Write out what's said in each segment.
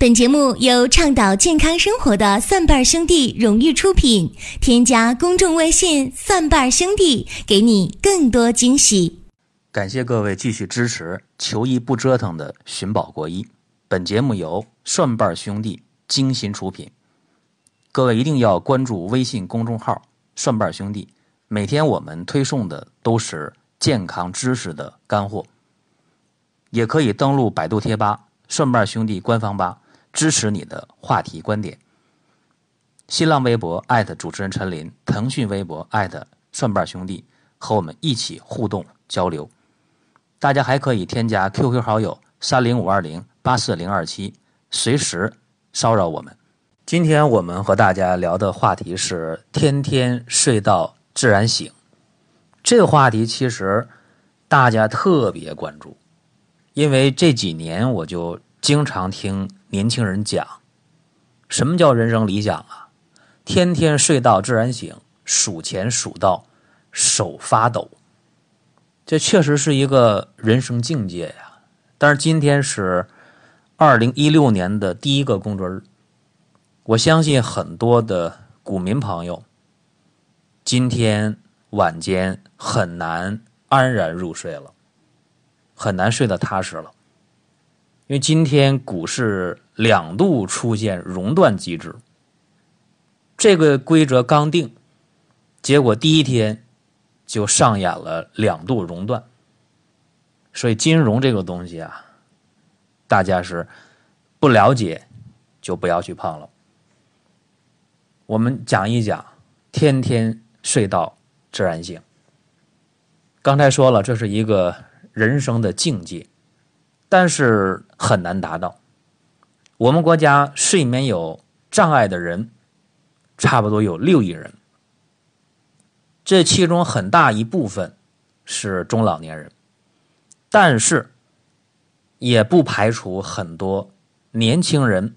本节目由倡导健康生活的蒜瓣兄弟荣誉出品。添加公众微信“蒜瓣兄弟”，给你更多惊喜。感谢各位继续支持“求医不折腾”的寻宝国医。本节目由蒜瓣兄弟精心出品。各位一定要关注微信公众号“蒜瓣兄弟”，每天我们推送的都是健康知识的干货。也可以登录百度贴吧“蒜瓣兄弟”官方吧。支持你的话题观点。新浪微博艾特主持人陈林，腾讯微博艾特蒜瓣兄弟，和我们一起互动交流。大家还可以添加 QQ 好友三零五二零八四零二七，随时骚扰我们。今天我们和大家聊的话题是“天天睡到自然醒”。这个话题其实大家特别关注，因为这几年我就经常听。年轻人讲，什么叫人生理想啊？天天睡到自然醒，数钱数到手发抖，这确实是一个人生境界呀。但是今天是二零一六年的第一个工作日，我相信很多的股民朋友今天晚间很难安然入睡了，很难睡得踏实了。因为今天股市两度出现熔断机制，这个规则刚定，结果第一天就上演了两度熔断，所以金融这个东西啊，大家是不了解就不要去碰了。我们讲一讲，天天睡到自然醒。刚才说了，这是一个人生的境界。但是很难达到。我们国家睡眠有障碍的人，差不多有六亿人，这其中很大一部分是中老年人，但是也不排除很多年轻人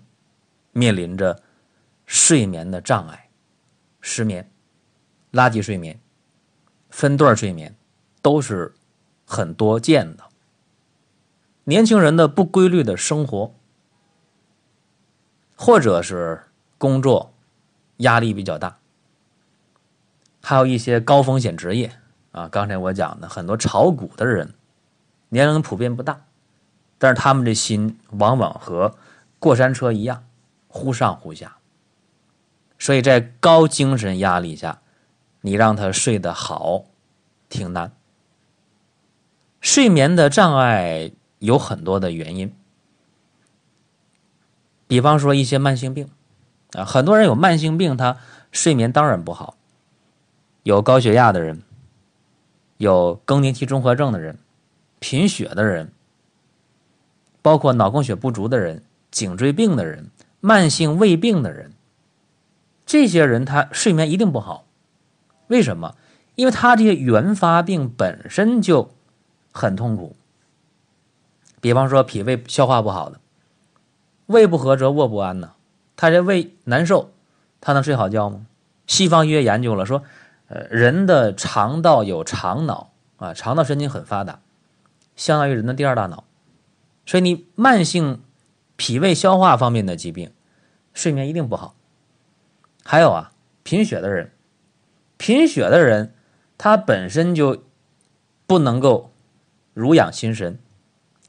面临着睡眠的障碍，失眠、垃圾睡眠、分段睡眠，都是很多见的。年轻人的不规律的生活，或者是工作压力比较大，还有一些高风险职业啊。刚才我讲的很多炒股的人，年龄普遍不大，但是他们的心往往和过山车一样，忽上忽下。所以在高精神压力下，你让他睡得好，挺难。睡眠的障碍。有很多的原因，比方说一些慢性病啊，很多人有慢性病，他睡眠当然不好。有高血压的人，有更年期综合症的人，贫血的人，包括脑供血不足的人，颈椎病的人，慢性胃病的人，这些人他睡眠一定不好。为什么？因为他这些原发病本身就很痛苦。比方说，脾胃消化不好的，胃不和则卧不安呢。他这胃难受，他能睡好觉吗？西方医学研究了，说，呃，人的肠道有肠脑啊，肠道神经很发达，相当于人的第二大脑。所以你慢性脾胃消化方面的疾病，睡眠一定不好。还有啊，贫血的人，贫血的人他本身就不能够濡养心神。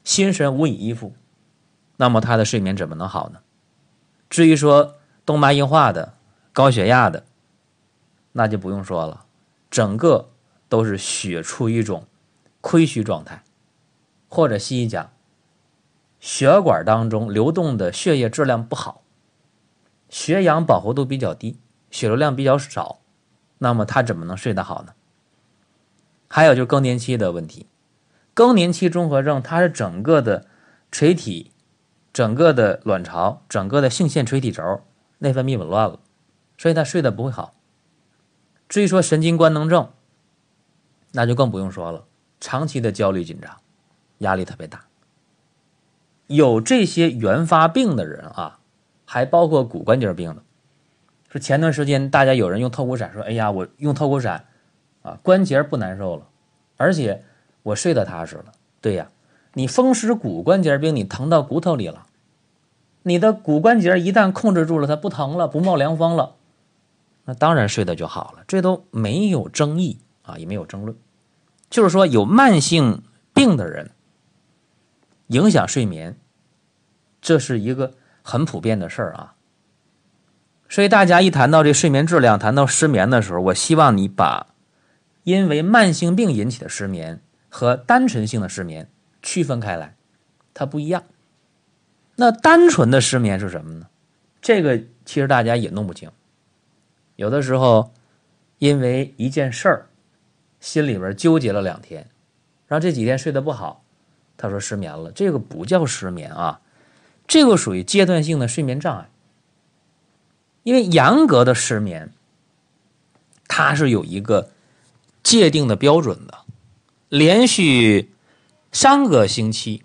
心神无以依附，那么他的睡眠怎么能好呢？至于说动脉硬化的、高血压的，那就不用说了，整个都是血处于一种亏虚状态，或者西医讲，血管当中流动的血液质量不好，血氧饱和度比较低，血流量比较少，那么他怎么能睡得好呢？还有就是更年期的问题。更年期综合症，它是整个的垂体、整个的卵巢、整个的性腺垂体轴内分泌紊乱了，所以他睡得不会好。至于说神经官能症，那就更不用说了，长期的焦虑紧张，压力特别大。有这些原发病的人啊，还包括骨关节病的。说前段时间大家有人用透骨散，说：“哎呀，我用透骨散啊，关节不难受了，而且。”我睡得踏实了，对呀，你风湿骨关节病，你疼到骨头里了，你的骨关节一旦控制住了，它不疼了，不冒凉风了，那当然睡得就好了，这都没有争议啊，也没有争论。就是说，有慢性病的人影响睡眠，这是一个很普遍的事儿啊。所以大家一谈到这睡眠质量，谈到失眠的时候，我希望你把因为慢性病引起的失眠和单纯性的失眠区分开来，它不一样。那单纯的失眠是什么呢？这个其实大家也弄不清。有的时候因为一件事儿，心里边纠结了两天，然后这几天睡得不好，他说失眠了。这个不叫失眠啊，这个属于阶段性的睡眠障碍。因为严格的失眠，它是有一个界定的标准的，连续三个星期，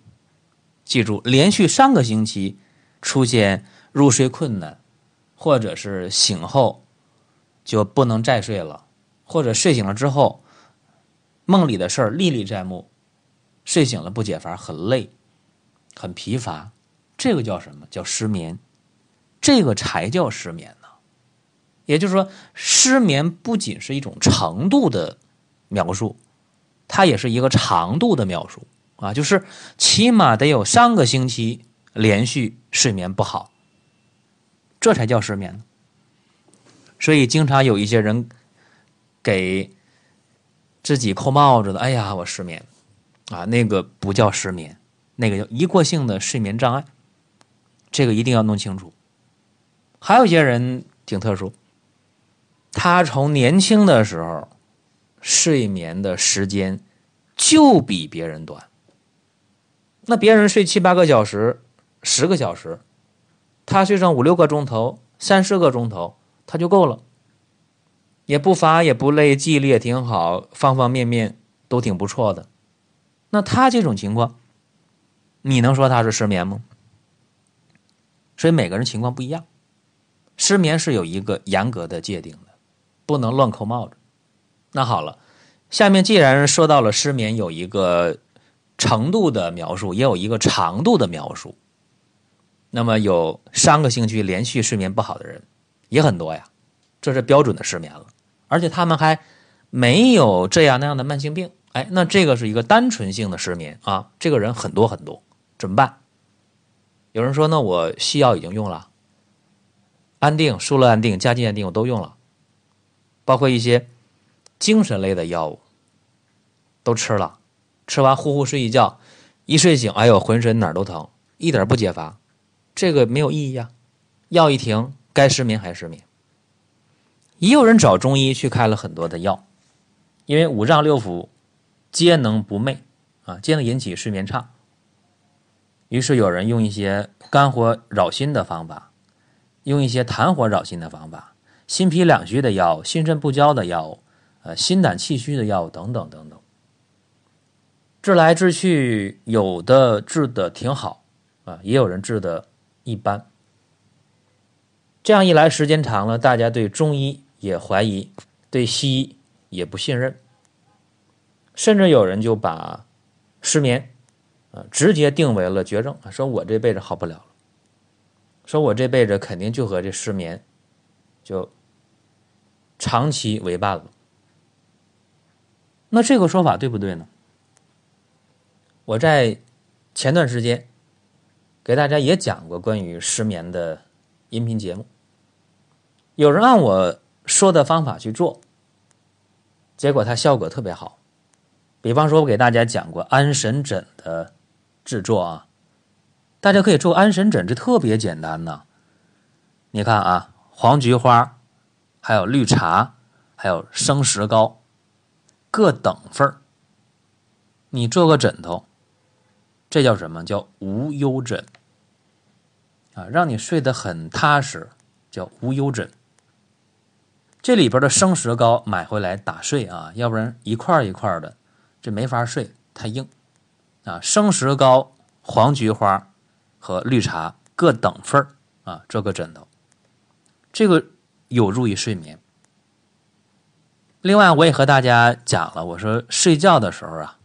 记住，连续三个星期出现入睡困难，或者是醒后就不能再睡了，或者睡醒了之后梦里的事儿历历在目，睡醒了不解乏，很累，很疲乏，这个叫什么叫失眠？这个才叫失眠呢。也就是说，失眠不仅是一种程度的描述，它也是一个长度的描述啊。就是起码得有三个星期连续睡眠不好，这才叫失眠。所以，经常有一些人给自己扣帽子的：“哎呀，我失眠啊！”那个不叫失眠，那个叫一过性的睡眠障碍。这个一定要弄清楚。还有一些人挺特殊，他从年轻的时候睡眠的时间就比别人短。那别人睡七八个小时、十个小时，他睡上五六个钟头、三四个钟头，他就够了，也不乏也不累，记忆力也挺好，方方面面都挺不错的。那他这种情况，你能说他是失眠吗？所以每个人情况不一样。失眠是有一个严格的界定的，不能乱扣帽子。那好了，下面既然说到了失眠有一个程度的描述，也有一个长度的描述，那么有三个星期连续睡眠不好的人也很多呀，这是标准的失眠了。而且他们还没有这样那样的慢性病，哎，那这个是一个单纯性的失眠啊。这个人很多很多，怎么办？有人说，那我西药已经用了。安定、舒乐安定、加劲安定我都用了，包括一些精神类的药物都吃了，吃完呼呼睡一觉，一睡醒，哎呦，浑身哪儿都疼，一点不解乏，这个没有意义啊！药一停，该失眠还失眠。也有人找中医去开了很多的药，因为五脏六腑皆能不寐啊，皆能引起睡眠差。于是有人用一些肝火扰心的方法。用一些痰火扰心的方法，心脾两虚的药，心肾不交的药物，呃，心胆气虚的药物等等等等，治来治去，有的治的挺好啊，也有人治的一般。这样一来，时间长了，大家对中医也怀疑，对西医也不信任，甚至有人就把失眠啊直接定为了绝症，说我这辈子好不了了。说我这辈子肯定就和这失眠，就长期为伴了。那这个说法对不对呢？我在前段时间给大家也讲过关于失眠的音频节目，有人按我说的方法去做，结果它效果特别好。比方说，我给大家讲过安神枕的制作啊。大家可以做安神枕，这特别简单呢。你看啊，黄菊花，还有绿茶，还有生石膏，各等份。你做个枕头，这叫什么叫无忧枕啊？让你睡得很踏实，叫无忧枕。这里边的生石膏买回来打碎啊，要不然一块一块的，这没法睡，太硬啊。生石膏、黄菊花。和绿茶各等份啊，这个枕头，这个有助于睡眠。另外，我也和大家讲了，我说睡觉的时候啊，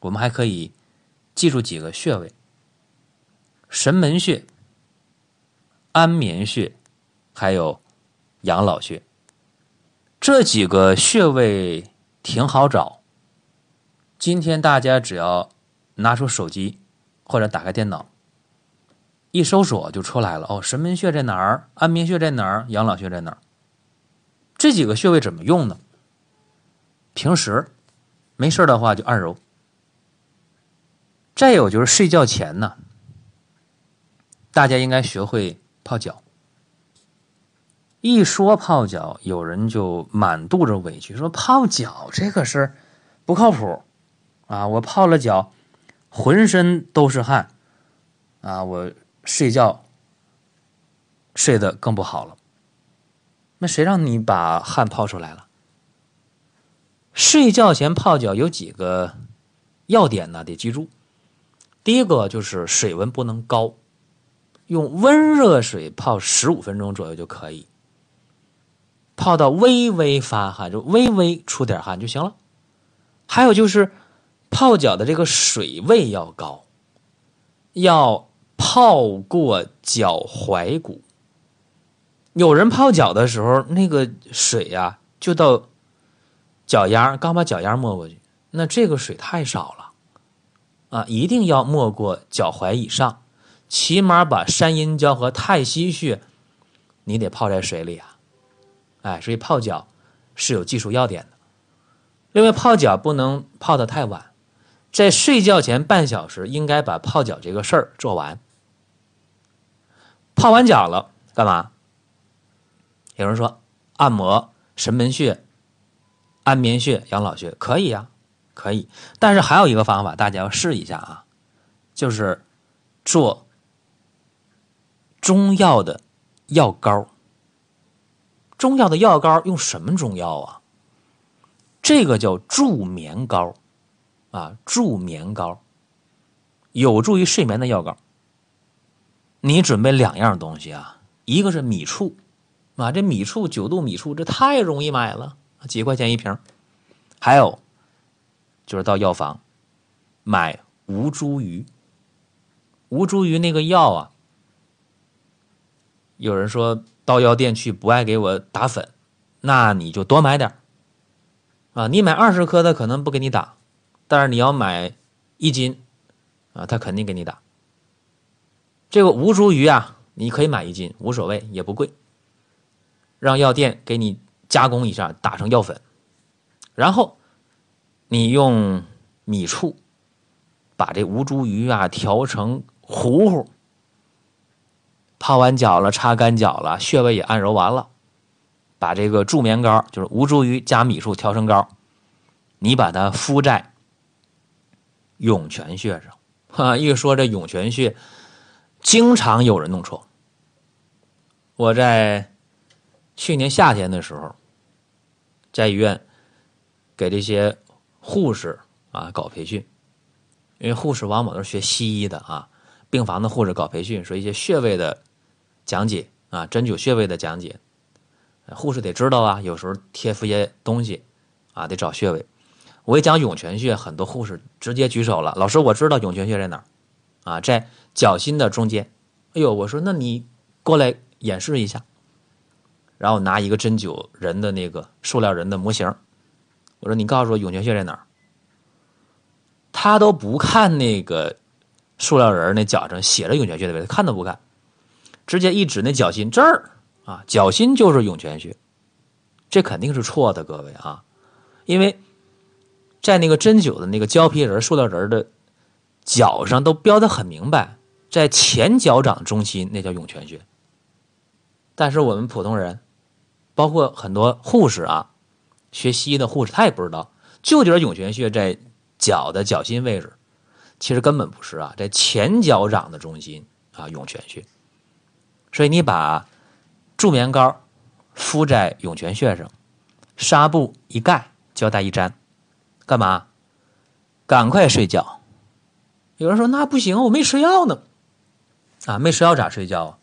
我们还可以记住几个穴位：神门穴、安眠穴，还有养老穴。这几个穴位挺好找。今天大家只要拿出手机或者打开电脑，一搜索就出来了。哦，神门穴在哪儿？安眠穴在哪儿？养老穴在哪儿？这几个穴位怎么用呢？平时没事的话就按揉。再有就是睡觉前呢，大家应该学会泡脚。一说泡脚，有人就满肚子委屈，说泡脚这个事不靠谱啊！我泡了脚，浑身都是汗啊！我睡觉睡得更不好了。那谁让你把汗泡出来了？睡觉前泡脚有几个要点呢？得记住。第一个就是水温不能高，用温热水泡十五分钟左右就可以，泡到微微发汗，就微微出点汗就行了。还有就是泡脚的这个水位要高，要泡过脚踝骨。有人泡脚的时候，那个水呀就到脚丫，刚把脚丫没过去，那这个水太少了。啊，一定要没过脚踝以上，起码把山阴交和太溪穴，你得泡在水里啊。哎，所以泡脚是有技术要点的。另外，泡脚不能泡得太晚，在睡觉前半小时应该把泡脚这个事儿做完。泡完脚了，干嘛？有人说按摩神门穴、安眠穴、养老穴可以呀。可以，但是还有一个方法，大家要试一下啊，就是做中药的药膏。中药的药膏用什么中药啊？这个叫助眠膏啊，助眠膏，有助于睡眠的药膏。你准备两样东西啊，一个是米醋啊，这米醋九度米醋这太容易买了，几块钱一瓶，还有。就是到药房买吴茱萸，吴茱萸那个药啊，有人说到药店去不爱给我打粉，那你就多买点啊。你买二十颗的可能不给你打，但是你要买一斤啊，他肯定给你打。这个吴茱萸啊，你可以买一斤，无所谓，也不贵。让药店给你加工一下，打成药粉，然后。你用米醋把这吴茱萸啊调成糊糊，泡完脚了，擦干脚了，穴位也按揉完了，把这个助眠膏，就是吴茱萸加米醋调成膏，你把它敷在涌泉穴上。哈，一说这涌泉穴，经常有人弄错。我在去年夏天的时候，在医院给这些。护士啊，搞培训，因为护士往往都是学西医的啊。病房的护士搞培训，说一些穴位的讲解啊，针灸穴位的讲解，护士得知道啊。有时候贴敷些东西啊，得找穴位。我一讲涌泉穴，很多护士直接举手了，老师，我知道涌泉穴在哪儿啊，在脚心的中间。哎呦，我说那你过来演示一下，然后拿一个针灸人的那个塑料人的模型。我说你告诉我涌泉穴在哪儿？他都不看那个塑料人那脚上写着涌泉穴的位置，看都不看，直接一指那脚心这儿啊，脚心就是涌泉穴，这肯定是错的，各位啊，因为在那个针灸的那个胶皮人、塑料人的脚上都标的很明白，在前脚掌中心那叫涌泉穴，但是我们普通人，包括很多护士啊。学西医的护士他也不知道，就觉得涌泉穴在脚的脚心位置，其实根本不是啊，在前脚掌的中心啊，涌泉穴。所以你把助眠膏敷在涌泉穴上，纱布一盖，胶带一粘，干嘛？赶快睡觉。有人说那不行，我没吃药呢。啊，没吃药咋睡觉啊？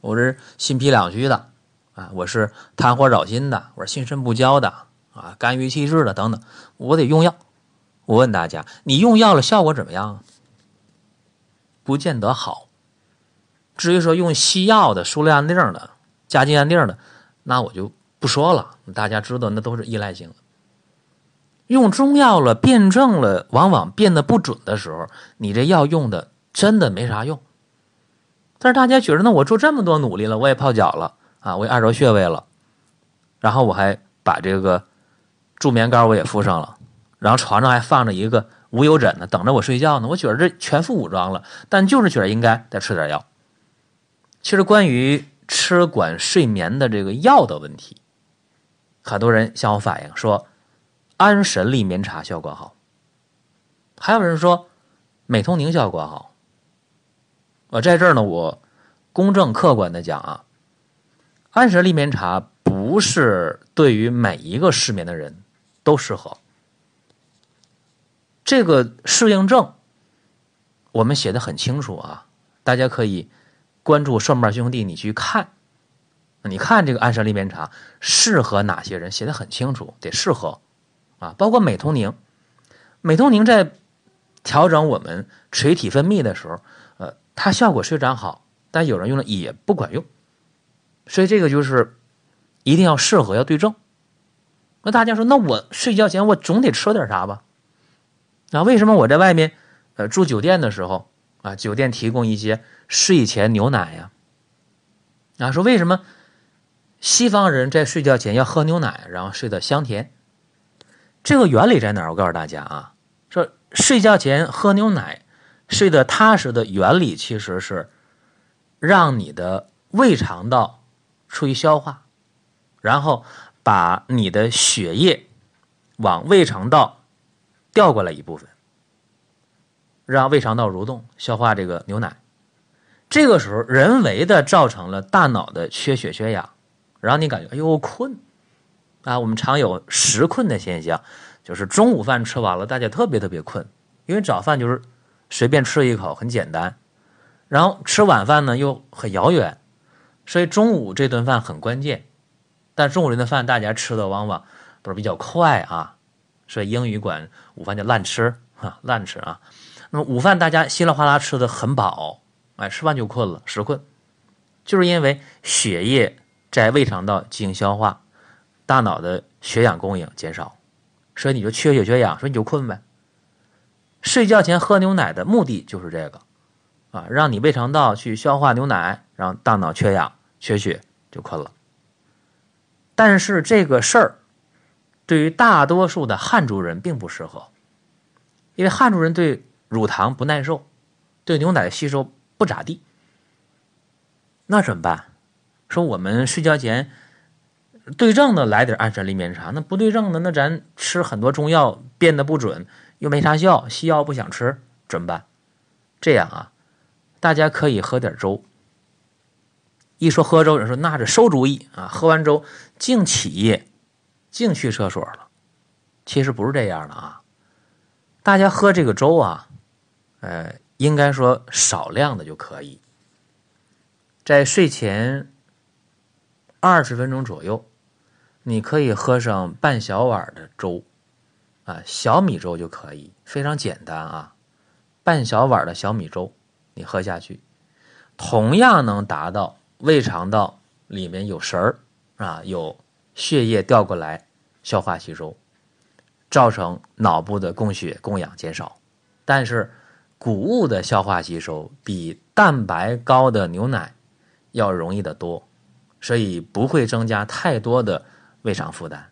我这心脾两虚的。啊，我是痰火扰心的，我是心肾不交的，啊，肝郁气滞的等等，我得用药。我问大家，你用药了效果怎么样？不见得好，至于说用西药的、舒利安定的、加金安定的，那我就不说了。大家知道，那都是依赖性的。用中药了，辩证了，往往变得不准的时候，你这药用的真的没啥用。但是大家觉得，那我做这么多努力了，我也泡脚了啊，我按揉穴位了，然后我还把这个助眠膏我也敷上了，然后床上还放着一个无忧枕呢，等着我睡觉呢。我觉得这全副武装了，但就是觉得应该再吃点药。其实关于吃管睡眠的这个药的问题，很多人向我反映说。安神利眠茶效果好，还有人说美通宁效果好。我在这儿呢，我公正客观的讲啊，安神利眠茶不是对于每一个失眠的人都适合。这个适应症我们写的很清楚啊，大家可以关注顺瓣兄弟，你去看，你看这个安神利眠茶适合哪些人，写的很清楚，得适合。啊，包括美通宁，美通宁在调整我们垂体分泌的时候，呃，它效果虽然好，但有人用了也不管用，所以这个就是一定要适合，要对症。那大家说，那我睡觉前我总得吃点啥吧？那为什么我在外面呃住酒店的时候啊，酒店提供一些睡前牛奶呀？啊，说为什么西方人在睡觉前要喝牛奶，然后睡得香甜？这个原理在哪儿？我告诉大家啊，说睡觉前喝牛奶，睡得踏实的原理其实是让你的胃肠道处于消化，然后把你的血液往胃肠道调过来一部分，让胃肠道蠕动消化这个牛奶。这个时候人为的造成了大脑的缺血缺氧，然后你感觉哎呦困。啊，我们常有食困的现象，就是中午饭吃完了，大家特别特别困，因为早饭就是随便吃一口，很简单，然后吃晚饭呢又很遥远，所以中午这顿饭很关键。但中午这顿饭大家吃的往往都是比较快啊，所以英语管午饭叫烂吃哈，烂吃啊。那么午饭大家稀里哗啦吃的很饱，哎，吃完就困了，食困，就是因为血液在胃肠道进行消化。大脑的血氧供应减少，所以你就缺血缺氧，所以你就困呗。睡觉前喝牛奶的目的就是这个，啊，让你胃肠道去消化牛奶，让大脑缺氧缺血就困了。但是这个事儿对于大多数的汉族人并不适合，因为汉族人对乳糖不耐受，对牛奶吸收不咋地。那怎么办？说我们睡觉前。对症的来点安神利眠茶，那不对症的，那咱吃很多中药变得不准，又没啥效，西药不想吃怎么办？这样啊，大家可以喝点粥。一说喝粥，人说那是馊主意啊，喝完粥净起夜，净去厕所了。其实不是这样的啊，大家喝这个粥啊，呃，应该说少量的就可以，在睡前二十分钟左右。你可以喝上半小碗的粥，啊，小米粥就可以，非常简单啊。半小碗的小米粥，你喝下去，同样能达到胃肠道里面有食儿啊，有血液调过来消化吸收，造成脑部的供血供氧减少。但是谷物的消化吸收比蛋白高的牛奶要容易得多，所以不会增加太多的。胃肠负担，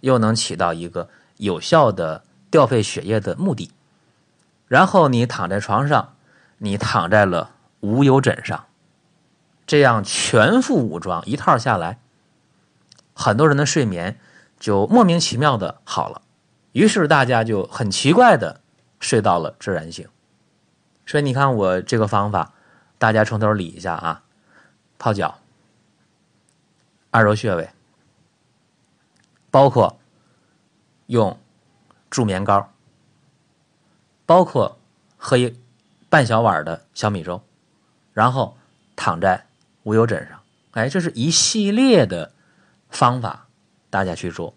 又能起到一个有效的调配血液的目的。然后你躺在床上，你躺在了无忧枕上，这样全副武装一套下来，很多人的睡眠就莫名其妙的好了。于是大家就很奇怪的睡到了自然醒。所以你看我这个方法，大家从头理一下啊：泡脚、按揉穴位。包括用助眠膏，包括喝一半小碗的小米粥，然后躺在无忧枕上，哎，这是一系列的方法，大家去做，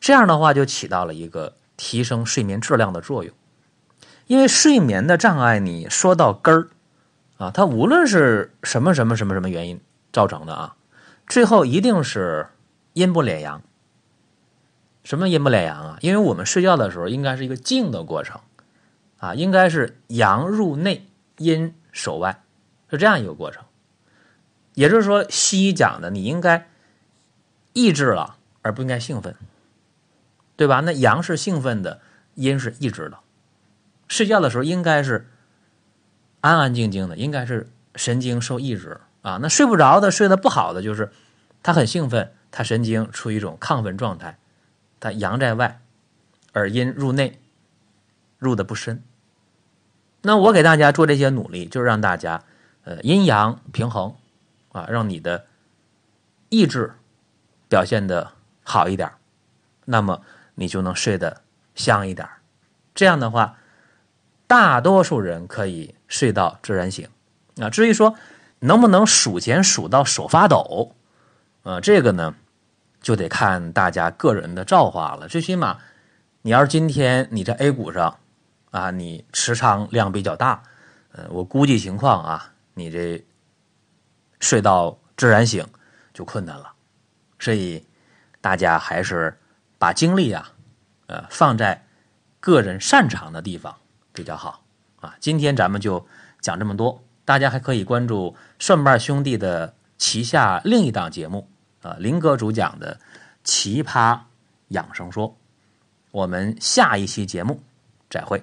这样的话就起到了一个提升睡眠质量的作用。因为睡眠的障碍，你说到根儿啊，它无论是什么什么什么什么原因造成的啊，最后一定是阴不敛阳。什么阴不敛阳啊？因为我们睡觉的时候应该是一个静的过程啊，应该是阳入内，阴守外，是这样一个过程。也就是说，西医讲的，你应该抑制了，而不应该兴奋，对吧？那阳是兴奋的，阴是抑制的。睡觉的时候应该是安安静静的，应该是神经受抑制啊。那睡不着的、睡得不好的，就是他很兴奋，他神经处于一种亢奋状态，他阳在外，而阴入内，入的不深。那我给大家做这些努力，就是让大家呃阴阳平衡。啊，让你的意志表现的好一点，那么你就能睡得香一点。这样的话，大多数人可以睡到自然醒。啊，至于说能不能数钱数到手发抖，呃，这个呢就得看大家个人的造化了。最起码，你要是今天你在 A 股上啊，你持仓量比较大，呃，我估计情况啊，你这。睡到自然醒就困难了，所以大家还是把精力啊，呃，放在个人擅长的地方比较好啊。今天咱们就讲这么多，大家还可以关注蒜瓣兄弟的旗下另一档节目啊，林哥主讲的《奇葩养生说》。我们下一期节目再会。